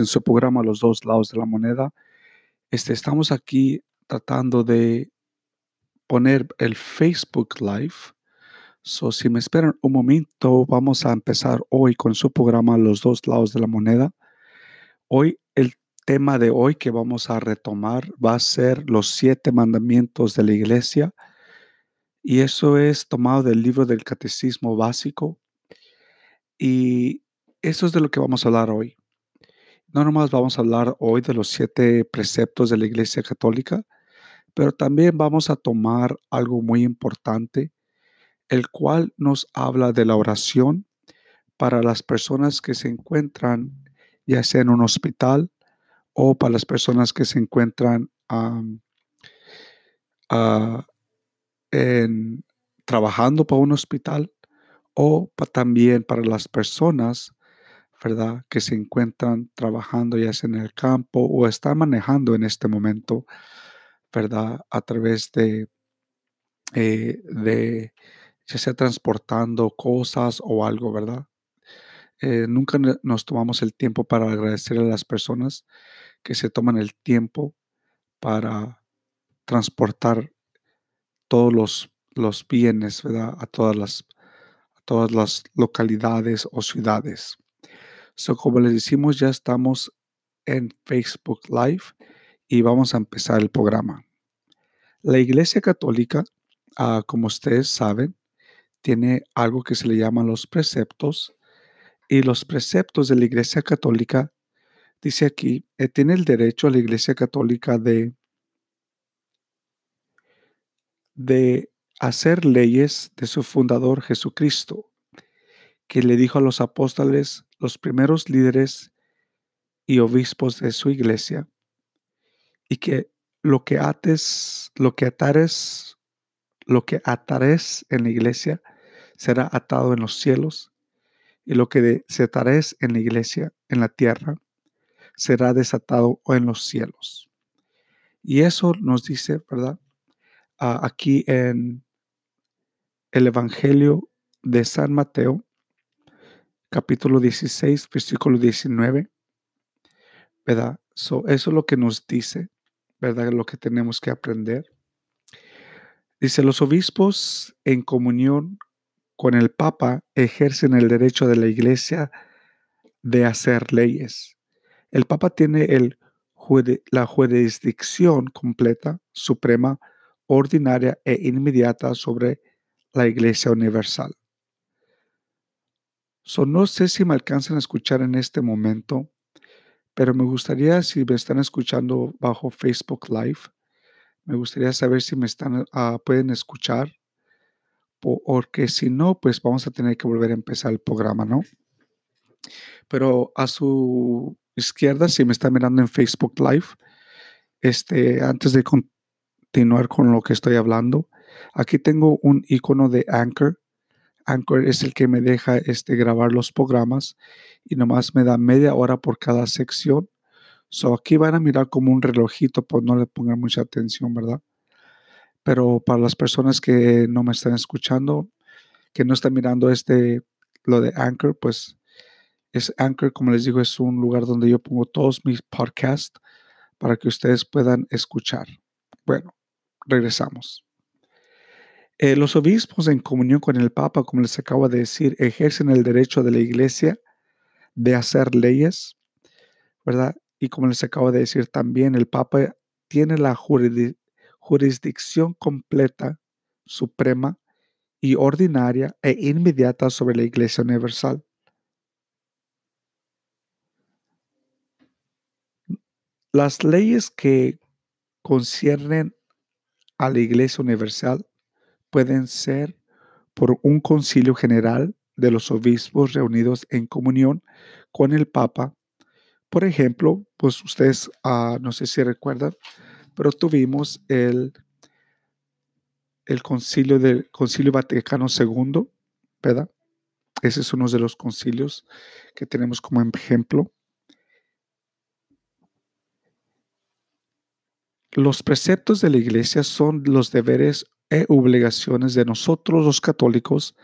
en su programa Los dos lados de la moneda. Este, estamos aquí tratando de poner el Facebook Live. So, si me esperan un momento, vamos a empezar hoy con su programa Los dos lados de la moneda. Hoy el tema de hoy que vamos a retomar va a ser los siete mandamientos de la iglesia. Y eso es tomado del libro del Catecismo Básico. Y eso es de lo que vamos a hablar hoy. No nomás vamos a hablar hoy de los siete preceptos de la Iglesia Católica, pero también vamos a tomar algo muy importante, el cual nos habla de la oración para las personas que se encuentran ya sea en un hospital o para las personas que se encuentran ah, trabajando para un hospital o también para las personas ¿verdad? Que se encuentran trabajando ya sea en el campo o están manejando en este momento, ¿verdad? A través de, eh, de ya sea transportando cosas o algo, ¿verdad? Eh, nunca nos tomamos el tiempo para agradecer a las personas que se toman el tiempo para transportar todos los, los bienes, ¿verdad? A todas las, a todas las localidades o ciudades. So, como les decimos, ya estamos en Facebook Live y vamos a empezar el programa. La Iglesia Católica, ah, como ustedes saben, tiene algo que se le llama los preceptos y los preceptos de la Iglesia Católica, dice aquí, eh, tiene el derecho a la Iglesia Católica de, de hacer leyes de su fundador Jesucristo, que le dijo a los apóstoles, los primeros líderes y obispos de su iglesia, y que lo que ates, lo que atares, lo que atares en la iglesia será atado en los cielos, y lo que desatares en la iglesia, en la tierra, será desatado en los cielos. Y eso nos dice, ¿verdad? aquí en el Evangelio de San Mateo, capítulo 16, versículo 19, ¿verdad? eso es lo que nos dice, ¿verdad? Lo que tenemos que aprender. Dice, los obispos en comunión con el Papa ejercen el derecho de la Iglesia de hacer leyes. El Papa tiene el, la jurisdicción completa, suprema, ordinaria e inmediata sobre la Iglesia Universal. So, no sé si me alcanzan a escuchar en este momento, pero me gustaría, si me están escuchando bajo Facebook Live, me gustaría saber si me están, uh, pueden escuchar, porque si no, pues vamos a tener que volver a empezar el programa, ¿no? Pero a su izquierda, si me están mirando en Facebook Live, este, antes de continuar con lo que estoy hablando, aquí tengo un icono de Anchor Anchor es el que me deja este, grabar los programas y nomás me da media hora por cada sección. So aquí van a mirar como un relojito, pues no le pongan mucha atención, ¿verdad? Pero para las personas que no me están escuchando, que no están mirando este, lo de Anchor, pues es Anchor, como les digo, es un lugar donde yo pongo todos mis podcasts para que ustedes puedan escuchar. Bueno, regresamos. Eh, los obispos en comunión con el Papa, como les acabo de decir, ejercen el derecho de la Iglesia de hacer leyes, ¿verdad? Y como les acabo de decir también, el Papa tiene la jurisdicción completa, suprema y ordinaria e inmediata sobre la Iglesia Universal. Las leyes que conciernen a la Iglesia Universal pueden ser por un concilio general de los obispos reunidos en comunión con el Papa. Por ejemplo, pues ustedes, ah, no sé si recuerdan, pero tuvimos el, el concilio del Concilio Vaticano II, ¿verdad? Ese es uno de los concilios que tenemos como ejemplo. Los preceptos de la iglesia son los deberes e obligaciones de nosotros los católicos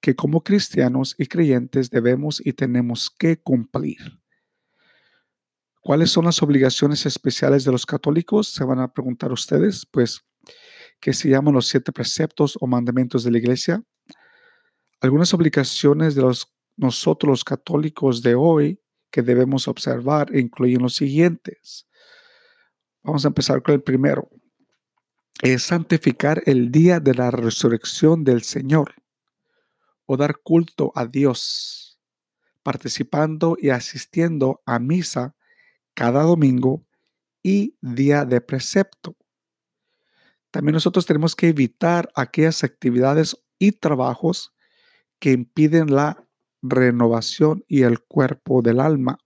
que como cristianos y creyentes debemos y tenemos que cumplir. ¿Cuáles son las obligaciones especiales de los católicos? Se van a preguntar ustedes, pues, que se llaman los siete preceptos o mandamientos de la iglesia. Algunas obligaciones de los, nosotros los católicos de hoy que debemos observar incluyen los siguientes. Vamos a empezar con el primero. Es santificar el día de la resurrección del Señor o dar culto a Dios, participando y asistiendo a misa cada domingo y día de precepto. También nosotros tenemos que evitar aquellas actividades y trabajos que impiden la renovación y el cuerpo del alma.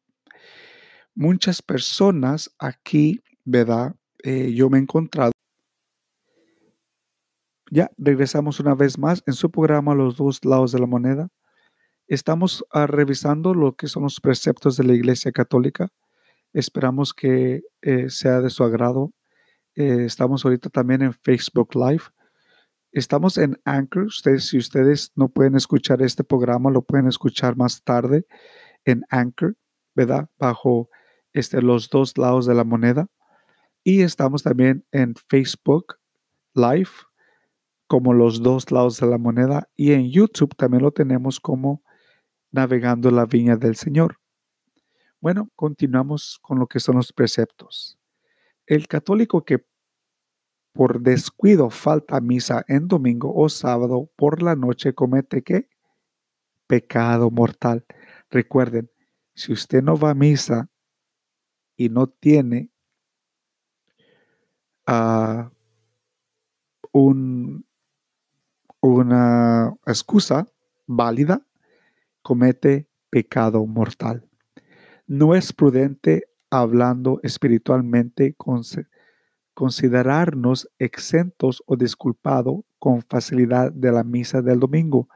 Muchas personas aquí, ¿verdad? Eh, yo me he encontrado. Ya regresamos una vez más en su programa Los dos lados de la moneda. Estamos ah, revisando lo que son los preceptos de la Iglesia Católica. Esperamos que eh, sea de su agrado. Eh, estamos ahorita también en Facebook Live. Estamos en Anchor. Ustedes, si ustedes no pueden escuchar este programa, lo pueden escuchar más tarde en Anchor, ¿verdad? Bajo este, los dos lados de la moneda. Y estamos también en Facebook Live, como los dos lados de la moneda. Y en YouTube también lo tenemos como navegando la viña del Señor. Bueno, continuamos con lo que son los preceptos. El católico que por descuido falta misa en domingo o sábado por la noche comete qué? Pecado mortal. Recuerden, si usted no va a misa y no tiene uh, un, una excusa válida, comete pecado mortal. No es prudente hablando espiritualmente con considerarnos exentos o disculpados con facilidad de la misa del domingo.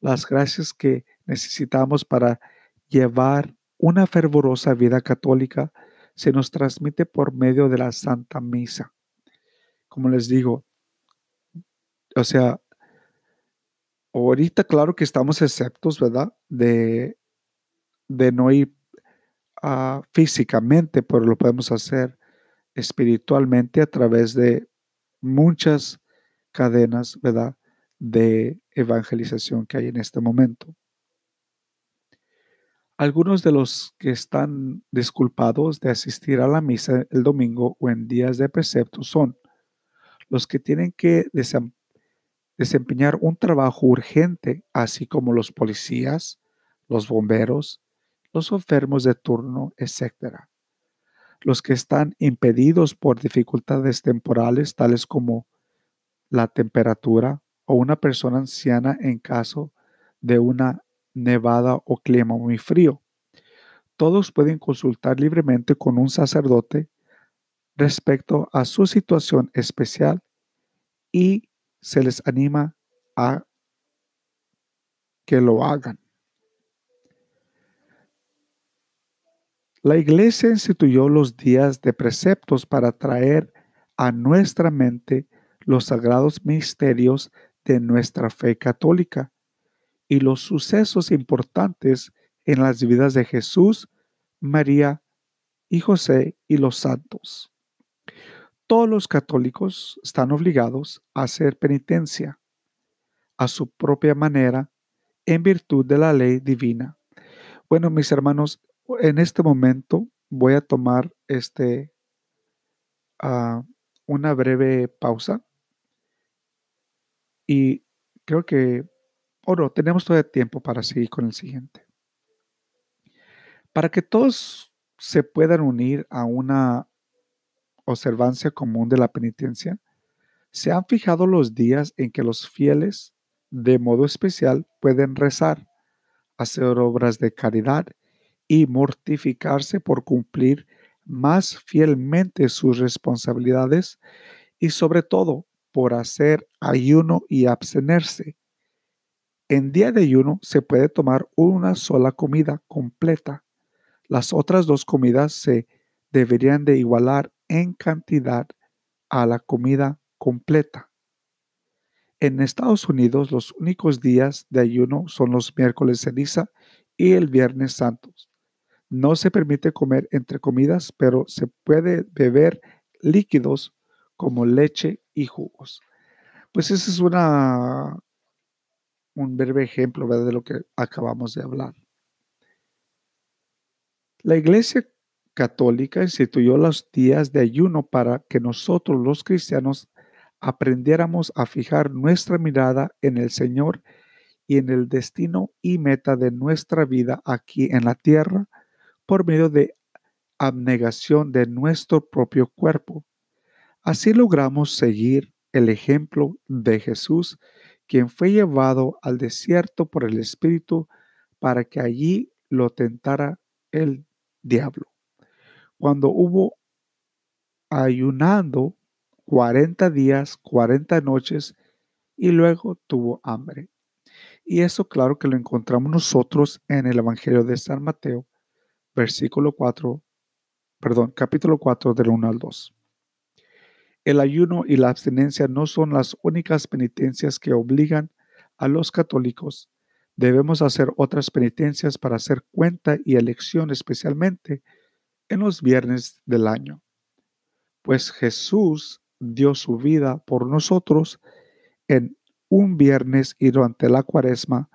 Las gracias que necesitamos para llevar una fervorosa vida católica se nos transmite por medio de la Santa Misa. Como les digo, o sea, ahorita claro que estamos exceptos, ¿verdad? De, de no ir ah, físicamente, pero lo podemos hacer espiritualmente a través de muchas cadenas, ¿verdad?, de evangelización que hay en este momento. Algunos de los que están disculpados de asistir a la misa el domingo o en días de precepto son los que tienen que desempeñar un trabajo urgente, así como los policías, los bomberos, los enfermos de turno, etc los que están impedidos por dificultades temporales, tales como la temperatura o una persona anciana en caso de una nevada o clima muy frío. Todos pueden consultar libremente con un sacerdote respecto a su situación especial y se les anima a que lo hagan. La iglesia instituyó los días de preceptos para traer a nuestra mente los sagrados misterios de nuestra fe católica y los sucesos importantes en las vidas de Jesús, María y José y los santos. Todos los católicos están obligados a hacer penitencia a su propia manera en virtud de la ley divina. Bueno, mis hermanos, en este momento voy a tomar este, ah, una breve pausa y creo que, o no, tenemos todavía tiempo para seguir con el siguiente. Para que todos se puedan unir a una observancia común de la penitencia, se han fijado los días en que los fieles, de modo especial, pueden rezar, hacer obras de caridad y mortificarse por cumplir más fielmente sus responsabilidades y sobre todo por hacer ayuno y abstenerse. En día de ayuno se puede tomar una sola comida completa. Las otras dos comidas se deberían de igualar en cantidad a la comida completa. En Estados Unidos los únicos días de ayuno son los miércoles ceniza y el viernes santos No se permite comer entre comidas, pero se puede beber líquidos como leche y jugos. Pues ese es una, un breve ejemplo de lo que acabamos de hablar. La Iglesia Católica instituyó los días de ayuno para que nosotros los cristianos aprendiéramos a fijar nuestra mirada en el Señor y en el destino y meta de nuestra vida aquí en la tierra por medio de abnegación de nuestro propio cuerpo. Así logramos seguir el ejemplo de Jesús, quien fue llevado al desierto por el Espíritu para que allí lo tentara el diablo. Cuando hubo ayunando 40 días, 40 noches, y luego tuvo hambre. Y eso claro que lo encontramos nosotros en el Evangelio de San Mateo, versículo 4, perdón, capítulo 4 del 1 al 2. El ayuno y la abstinencia no son las únicas penitencias que obligan a los católicos. Debemos hacer otras penitencias para hacer cuenta y elección especialmente en los viernes del año. Pues Jesús dio su vida por nosotros en un viernes y durante la cuaresma,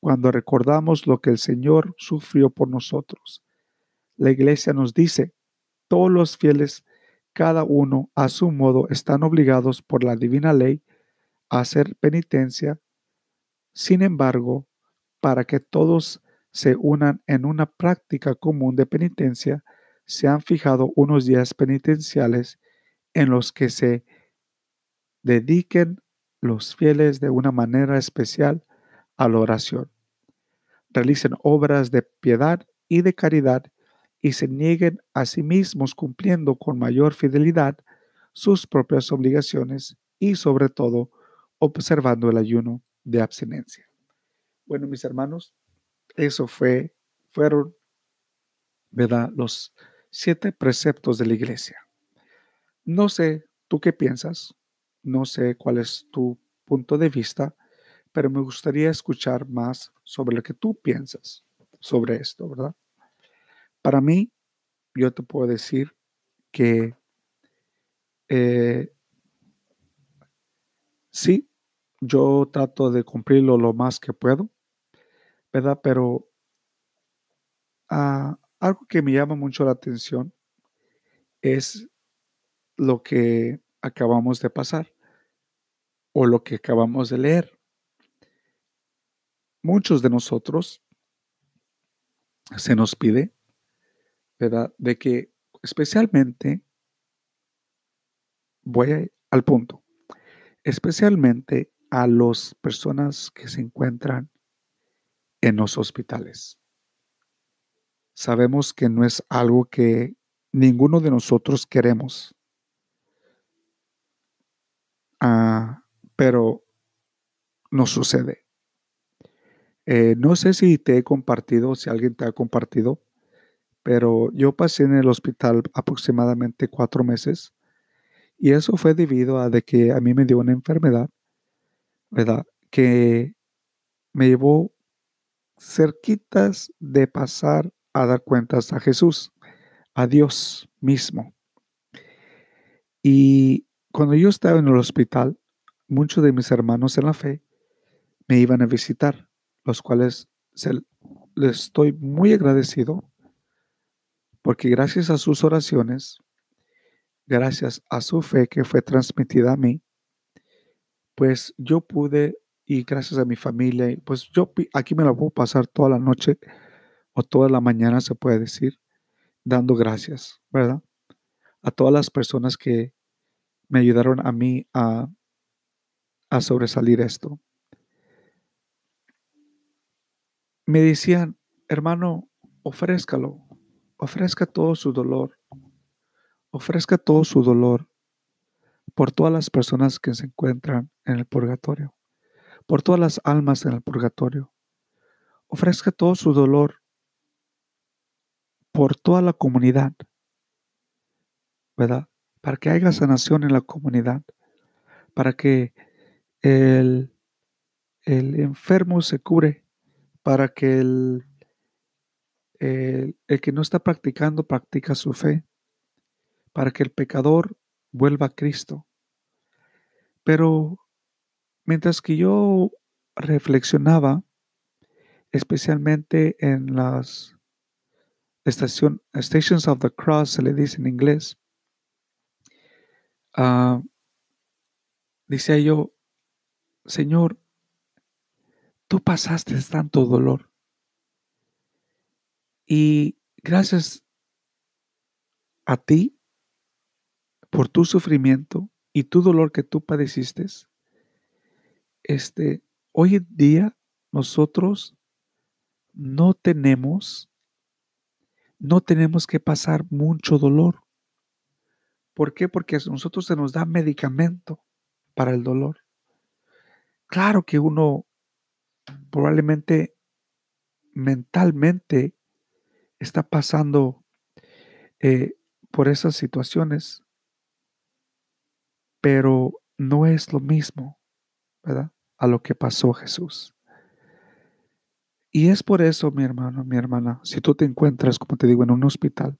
cuando recordamos lo que el Señor sufrió por nosotros. La iglesia nos dice, todos los fieles, cada uno a su modo, están obligados por la divina ley a hacer penitencia. Sin embargo, para que todos se unan en una práctica común de penitencia, se han fijado unos días penitenciales en los que se dediquen los fieles de una manera especial a la oración. Realicen obras de piedad y de caridad y se nieguen a sí mismos cumpliendo con mayor fidelidad sus propias obligaciones y sobre todo observando el ayuno de abstinencia. Bueno, mis hermanos, eso fue, fueron, ¿verdad? Los siete preceptos de la iglesia. No sé, ¿tú qué piensas? No sé cuál es tu punto de vista, pero me gustaría escuchar más sobre lo que tú piensas sobre esto, ¿verdad? Para mí, yo te puedo decir que eh, sí, yo trato de cumplirlo lo más que puedo, ¿verdad? Pero ah, algo que me llama mucho la atención es lo que acabamos de pasar o lo que acabamos de leer. Muchos de nosotros se nos pide, ¿verdad? De que especialmente, voy al punto, especialmente a las personas que se encuentran en los hospitales. Sabemos que no es algo que ninguno de nosotros queremos. Ah, pero no sucede. Eh, no sé si te he compartido, si alguien te ha compartido, pero yo pasé en el hospital aproximadamente cuatro meses y eso fue debido a de que a mí me dio una enfermedad, ¿verdad? Que me llevó cerquitas de pasar a dar cuentas a Jesús, a Dios mismo. Y cuando yo estaba en el hospital, muchos de mis hermanos en la fe me iban a visitar, los cuales les estoy muy agradecido porque gracias a sus oraciones, gracias a su fe que fue transmitida a mí, pues yo pude y gracias a mi familia, pues yo aquí me la puedo pasar toda la noche o toda la mañana, se puede decir, dando gracias, ¿verdad? A todas las personas que me ayudaron a mí a a sobresalir esto. Me decían, hermano, ofrézcalo, ofrezca todo su dolor, ofrezca todo su dolor por todas las personas que se encuentran en el purgatorio, por todas las almas en el purgatorio. Ofrezca todo su dolor por toda la comunidad, ¿verdad? Para que haya sanación en la comunidad, para que el, el enfermo se cure, para que el, El, el que no está practicando, practica su fe para que el pecador vuelva a Cristo. Pero mientras que yo reflexionaba, especialmente en las estación, Stations of the Cross, se le dice en inglés, uh, decía yo, Señor, tú pasaste tanto dolor. Y gracias a ti por tu sufrimiento y tu dolor que tú padeciste, este, hoy en día nosotros no tenemos, no tenemos que pasar mucho dolor. ¿Por qué? Porque a nosotros se nos da medicamento para el dolor. Claro que uno probablemente mentalmente está pasando eh, por esas situaciones, pero no es lo mismo. A lo que pasó Jesús. Y es por eso, mi hermano, mi hermana, si tú te encuentras, como te digo, en un hospital,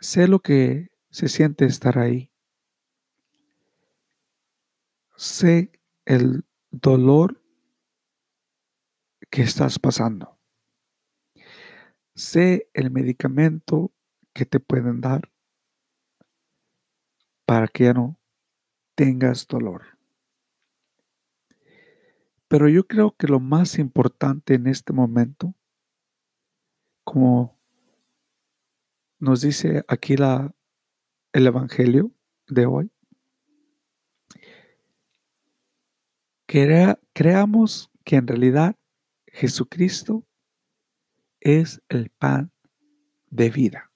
sé lo que se siente estar ahí. Sé el dolor que estás pasando. Sé el medicamento que te pueden dar para que ya no tengas dolor. Pero yo creo que lo más importante en este momento, como nos dice aquí el Evangelio de hoy, que creamos que en realidad Jesucristo es el pan de vida.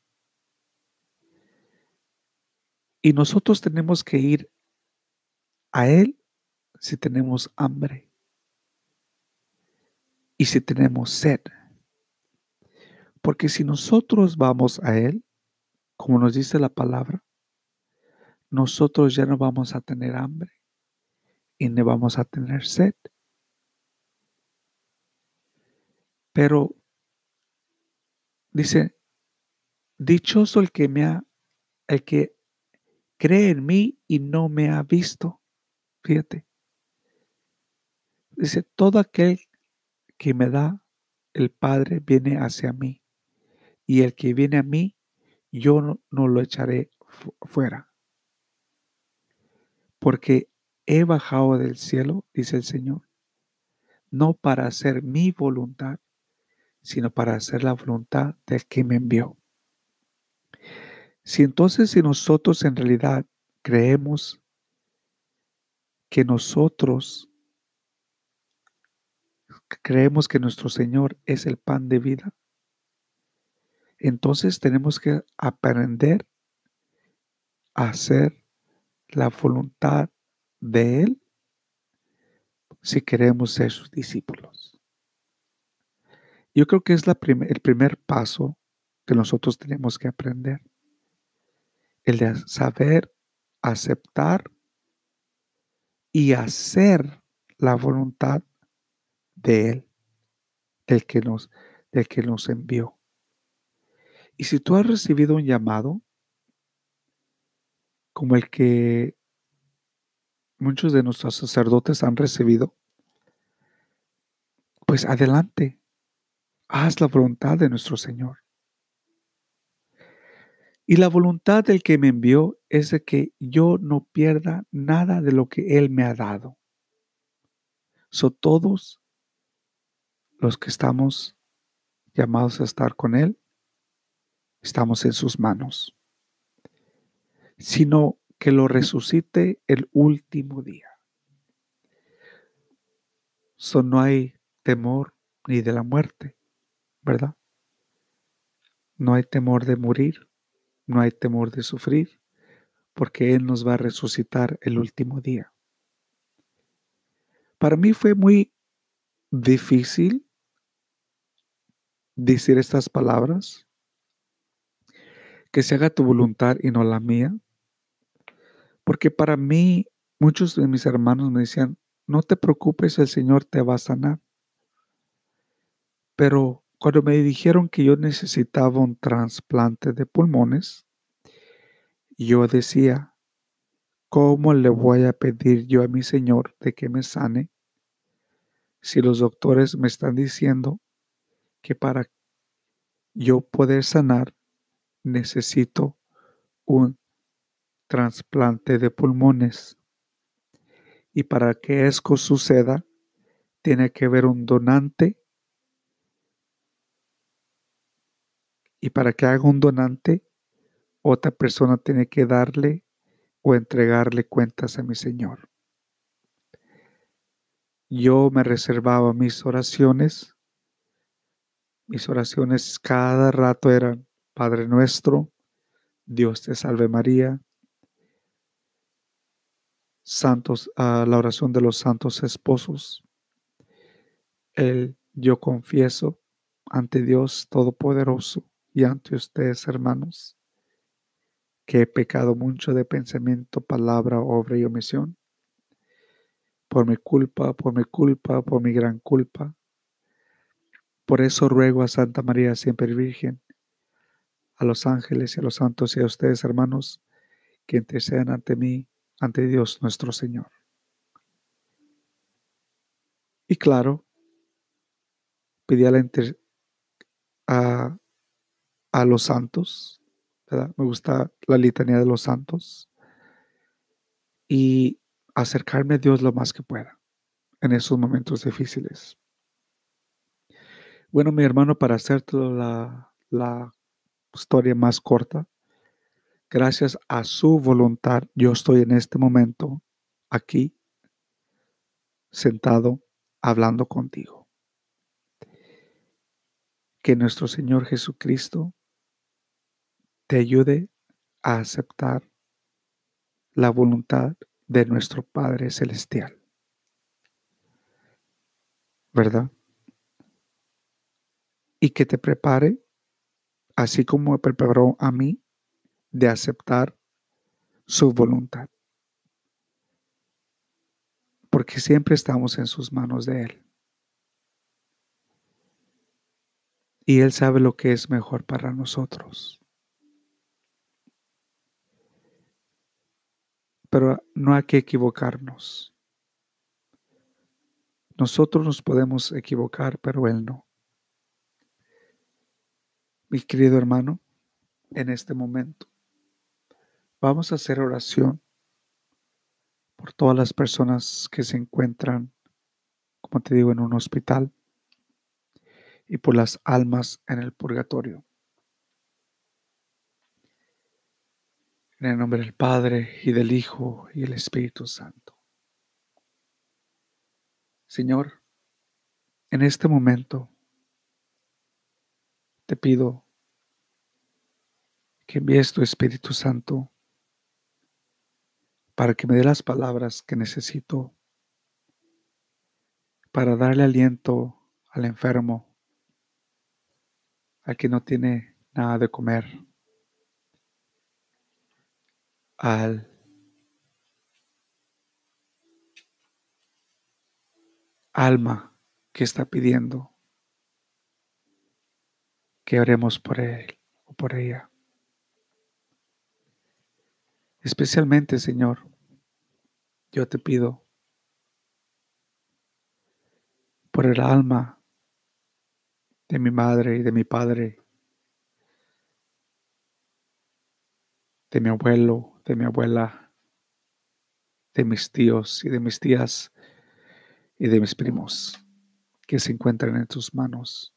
Y nosotros tenemos que ir a Él si tenemos hambre y si tenemos sed. Porque si nosotros vamos a Él, como nos dice la palabra, nosotros ya no vamos a tener hambre y no vamos a tener sed. Pero dice, dichoso el que me ha, el que cree en mí y no me ha visto. Fíjate. Dice, todo aquel que me da el Padre viene hacia mí, y el que viene a mí, yo no, lo echaré fuera. Porque he bajado del cielo, dice el Señor, no para hacer mi voluntad, sino para hacer la voluntad del que me envió. Si entonces si nosotros en realidad creemos que nosotros creemos que nuestro Señor es el pan de vida, entonces tenemos que aprender a hacer la voluntad de Él si queremos ser sus discípulos. Yo creo que es la el primer paso que nosotros tenemos que aprender. El de saber aceptar y hacer la voluntad de Él, del que nos, del que nos envió. Y si tú has recibido un llamado, como el que muchos de nuestros sacerdotes han recibido, pues adelante, haz la voluntad de nuestro Señor. Y la voluntad del que me envió es de que yo no pierda nada de lo que Él me ha dado. So todos los que estamos llamados a estar con Él, estamos en sus manos, sino que lo resucite el último día. So, no hay temor ni de la muerte, ¿verdad? No hay temor de morir, no hay temor de sufrir, porque Él nos va a resucitar el último día. Para mí fue muy difícil decir estas palabras, que se haga tu voluntad y no la mía, porque para mí muchos de mis hermanos me decían, no te preocupes, el Señor te va a sanar. Pero Cuando me dijeron que yo necesitaba un trasplante de pulmones, yo decía, ¿cómo le voy a pedir yo a mi Señor de que me sane si los doctores me están diciendo que para yo poder sanar necesito un trasplante de pulmones? Y para que esto suceda, tiene que haber un donante. Y para que haga un donante, otra persona tiene que darle o entregarle cuentas a mi Señor. Yo me reservaba mis oraciones. Mis oraciones cada rato eran, Padre nuestro, Dios te salve María, santos, a la oración de los santos esposos. El yo confieso ante Dios Todopoderoso y ante ustedes, hermanos, que he pecado mucho de pensamiento, palabra, obra y omisión. Por mi culpa, por mi culpa, por mi gran culpa. Por eso ruego a Santa María siempre Virgen, a los ángeles y a los santos y a ustedes, hermanos, que intercedan ante mí ante Dios nuestro Señor. Y claro, pedí a, a, a los santos, me gusta la litanía de los santos, y acercarme a Dios lo más que pueda en esos momentos difíciles. Bueno, mi hermano, para hacerte la, la historia más corta, gracias a su voluntad, yo estoy en este momento aquí, sentado, hablando contigo. Que nuestro Señor Jesucristo te ayude a aceptar la voluntad de nuestro Padre Celestial. ¿Verdad? Y que te prepare, así como me preparó a mí, de aceptar su voluntad. Porque siempre estamos en sus manos de Él. Y Él sabe lo que es mejor para nosotros. Pero no hay que equivocarnos. Nosotros nos podemos equivocar, pero Él no. Mi querido hermano, en este momento, Vamos a hacer oración por todas las personas que se encuentran, como te digo, en un hospital y por las almas en el purgatorio. En el nombre del Padre y del Hijo y del Espíritu Santo. Señor, en este momento te pido que envíes tu Espíritu Santo para que me dé las palabras que necesito para darle aliento al enfermo, al que no tiene nada de comer, al alma que está pidiendo que oremos por él o por ella. Especialmente, Señor, yo te pido por el alma de mi madre y de mi padre, de mi abuelo, de mi abuela, de mis tíos y de mis tías y de mis primos que se encuentran en tus manos.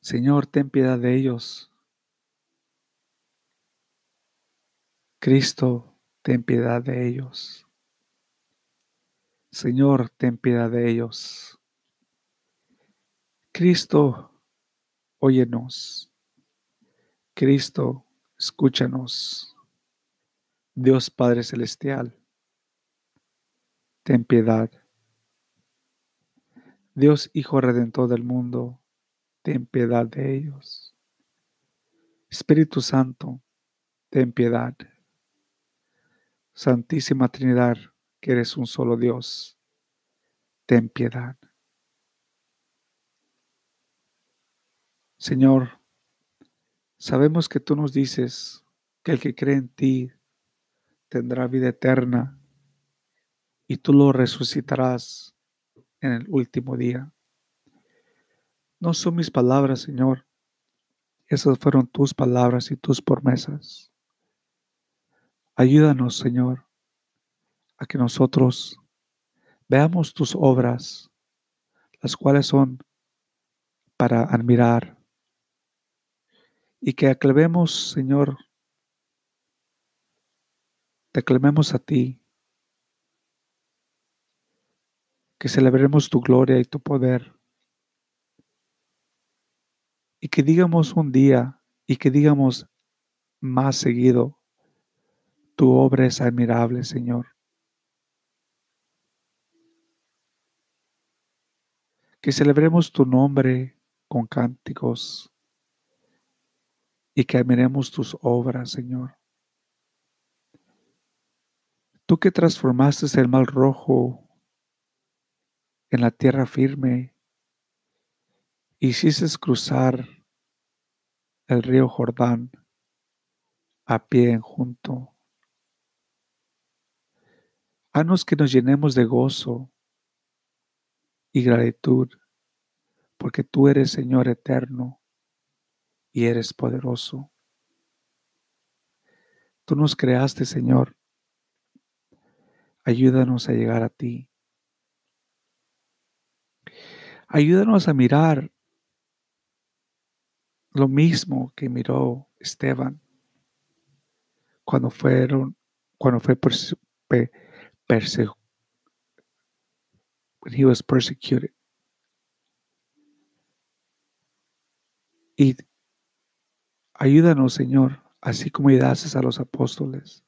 Señor, ten piedad de ellos Cristo, ten piedad de ellos. Señor, ten piedad de ellos. Cristo, óyenos. Cristo, escúchanos. Dios Padre Celestial, ten piedad. Dios Hijo Redentor del mundo, ten piedad de ellos. Espíritu Santo, ten piedad. Santísima Trinidad, que eres un solo Dios, ten piedad. Señor, sabemos que tú nos dices que el que cree en ti tendrá vida eterna y tú lo resucitarás en el último día. No son mis palabras, Señor. Esas fueron tus palabras y tus promesas. Ayúdanos, Señor, a que nosotros veamos tus obras, las cuales son para admirar, y que aclamemos, Señor, te aclamemos a ti, que celebremos tu gloria y tu poder, y que digamos un día, y que digamos más seguido, tu obra es admirable, Señor. Que celebremos tu nombre con cánticos y que admiremos tus obras, Señor. Tú que transformaste el mal rojo en la tierra firme, hiciste cruzar el río Jordán a pie junto. Haznos que nos llenemos de gozo y gratitud, porque tú eres Señor eterno y eres poderoso. Tú nos creaste, Señor. Ayúdanos a llegar a ti. Ayúdanos a mirar lo mismo que miró Esteban cuando fueron cuando fue was persecuted. Y ayúdanos, Señor, así como ayudaste a los apóstoles.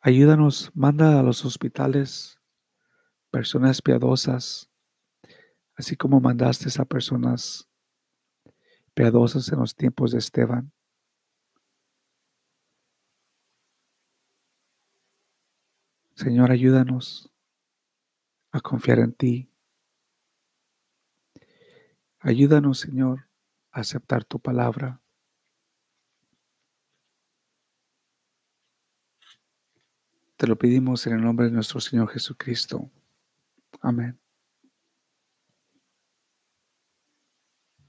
Ayúdanos, manda a los hospitales personas piadosas, así como mandaste a personas piadosas en los tiempos de Esteban. Señor, ayúdanos a confiar en ti. Ayúdanos, Señor, a aceptar tu palabra. Te lo pedimos en el nombre de nuestro Señor Jesucristo. Amén.